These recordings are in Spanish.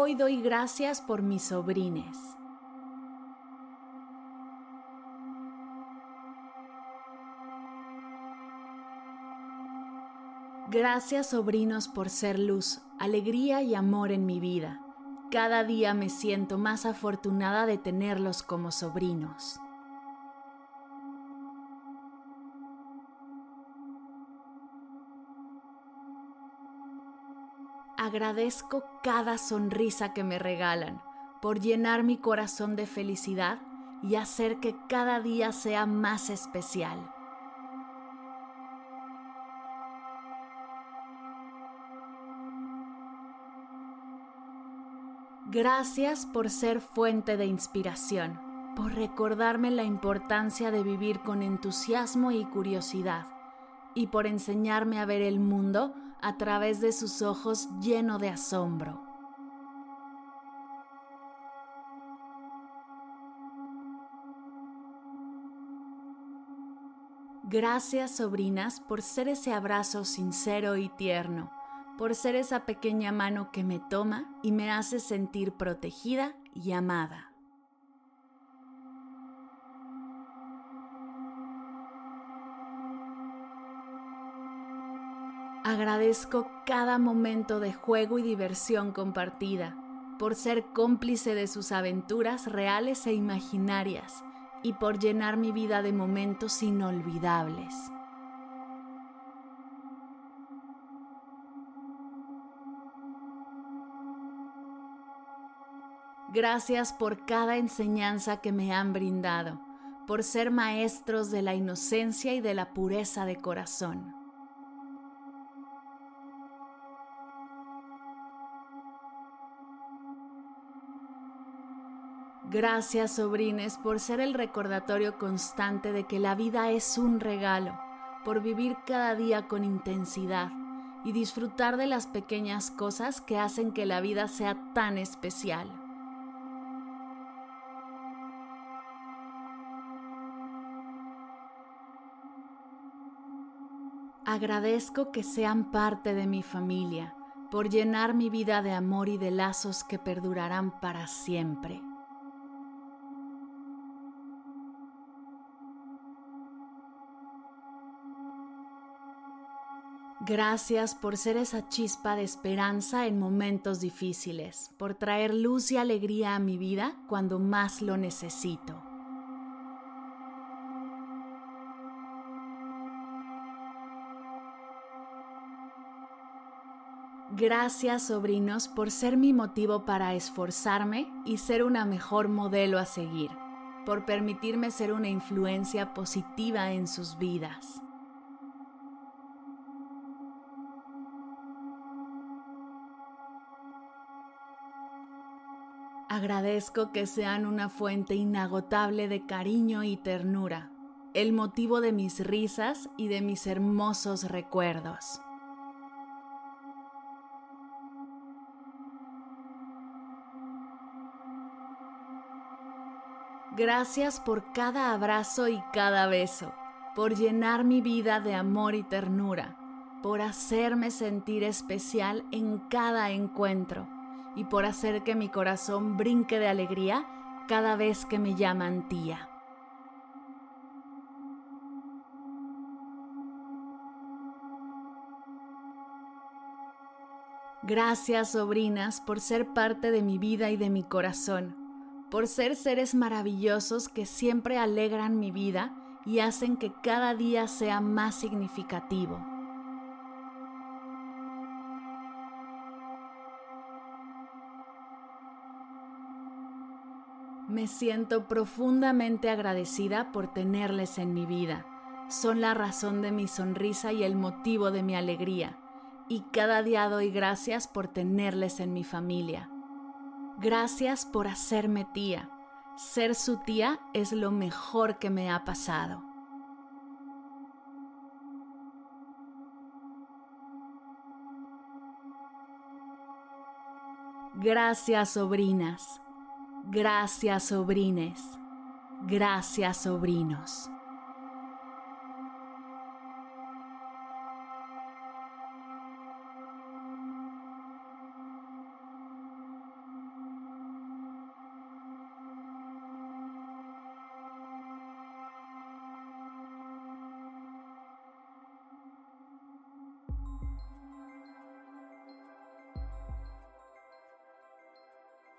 Hoy doy gracias por mis sobrines. Gracias sobrinos por ser luz, alegría y amor en mi vida. Cada día me siento más afortunada de tenerlos como sobrinos. Agradezco cada sonrisa que me regalan por llenar mi corazón de felicidad y hacer que cada día sea más especial. Gracias por ser fuente de inspiración, por recordarme la importancia de vivir con entusiasmo y curiosidad y por enseñarme a ver el mundo a través de sus ojos lleno de asombro. Gracias, sobrinas, por ser ese abrazo sincero y tierno, por ser esa pequeña mano que me toma y me hace sentir protegida y amada. Agradezco cada momento de juego y diversión compartida, por ser cómplice de sus aventuras reales e imaginarias y por llenar mi vida de momentos inolvidables. Gracias por cada enseñanza que me han brindado, por ser maestros de la inocencia y de la pureza de corazón. Gracias, sobrines, por ser el recordatorio constante de que la vida es un regalo, por vivir cada día con intensidad y disfrutar de las pequeñas cosas que hacen que la vida sea tan especial. Agradezco que sean parte de mi familia, por llenar mi vida de amor y de lazos que perdurarán para siempre. Gracias por ser esa chispa de esperanza en momentos difíciles, por traer luz y alegría a mi vida cuando más lo necesito. Gracias sobrinos por ser mi motivo para esforzarme y ser una mejor modelo a seguir, por permitirme ser una influencia positiva en sus vidas. Agradezco que sean una fuente inagotable de cariño y ternura, el motivo de mis risas y de mis hermosos recuerdos. Gracias por cada abrazo y cada beso, por llenar mi vida de amor y ternura, por hacerme sentir especial en cada encuentro y por hacer que mi corazón brinque de alegría cada vez que me llaman tía. Gracias, sobrinas, por ser parte de mi vida y de mi corazón, por ser seres maravillosos que siempre alegran mi vida y hacen que cada día sea más significativo. Me siento profundamente agradecida por tenerles en mi vida, son la razón de mi sonrisa y el motivo de mi alegría, y cada día doy gracias por tenerles en mi familia. Gracias por hacerme tía. Ser su tía es lo mejor que me ha pasado. Gracias sobrinas, gracias sobrines, gracias sobrinos.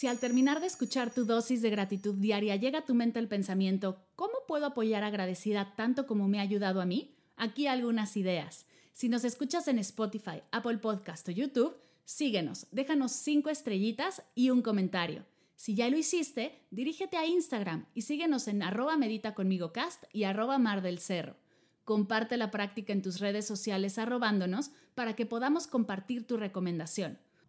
Si al terminar de escuchar tu dosis de gratitud diaria llega a tu mente el pensamiento, ¿cómo puedo apoyar agradecida tanto como me ha ayudado a mí? Aquí algunas ideas. Si nos escuchas en Spotify, Apple Podcast o YouTube, síguenos, déjanos cinco estrellitas y un comentario. Si ya lo hiciste, dirígete a Instagram y síguenos en arroba medita conmigo cast y arroba mar del cerro. Comparte la práctica en tus redes sociales arrobándonos para que podamos compartir tu recomendación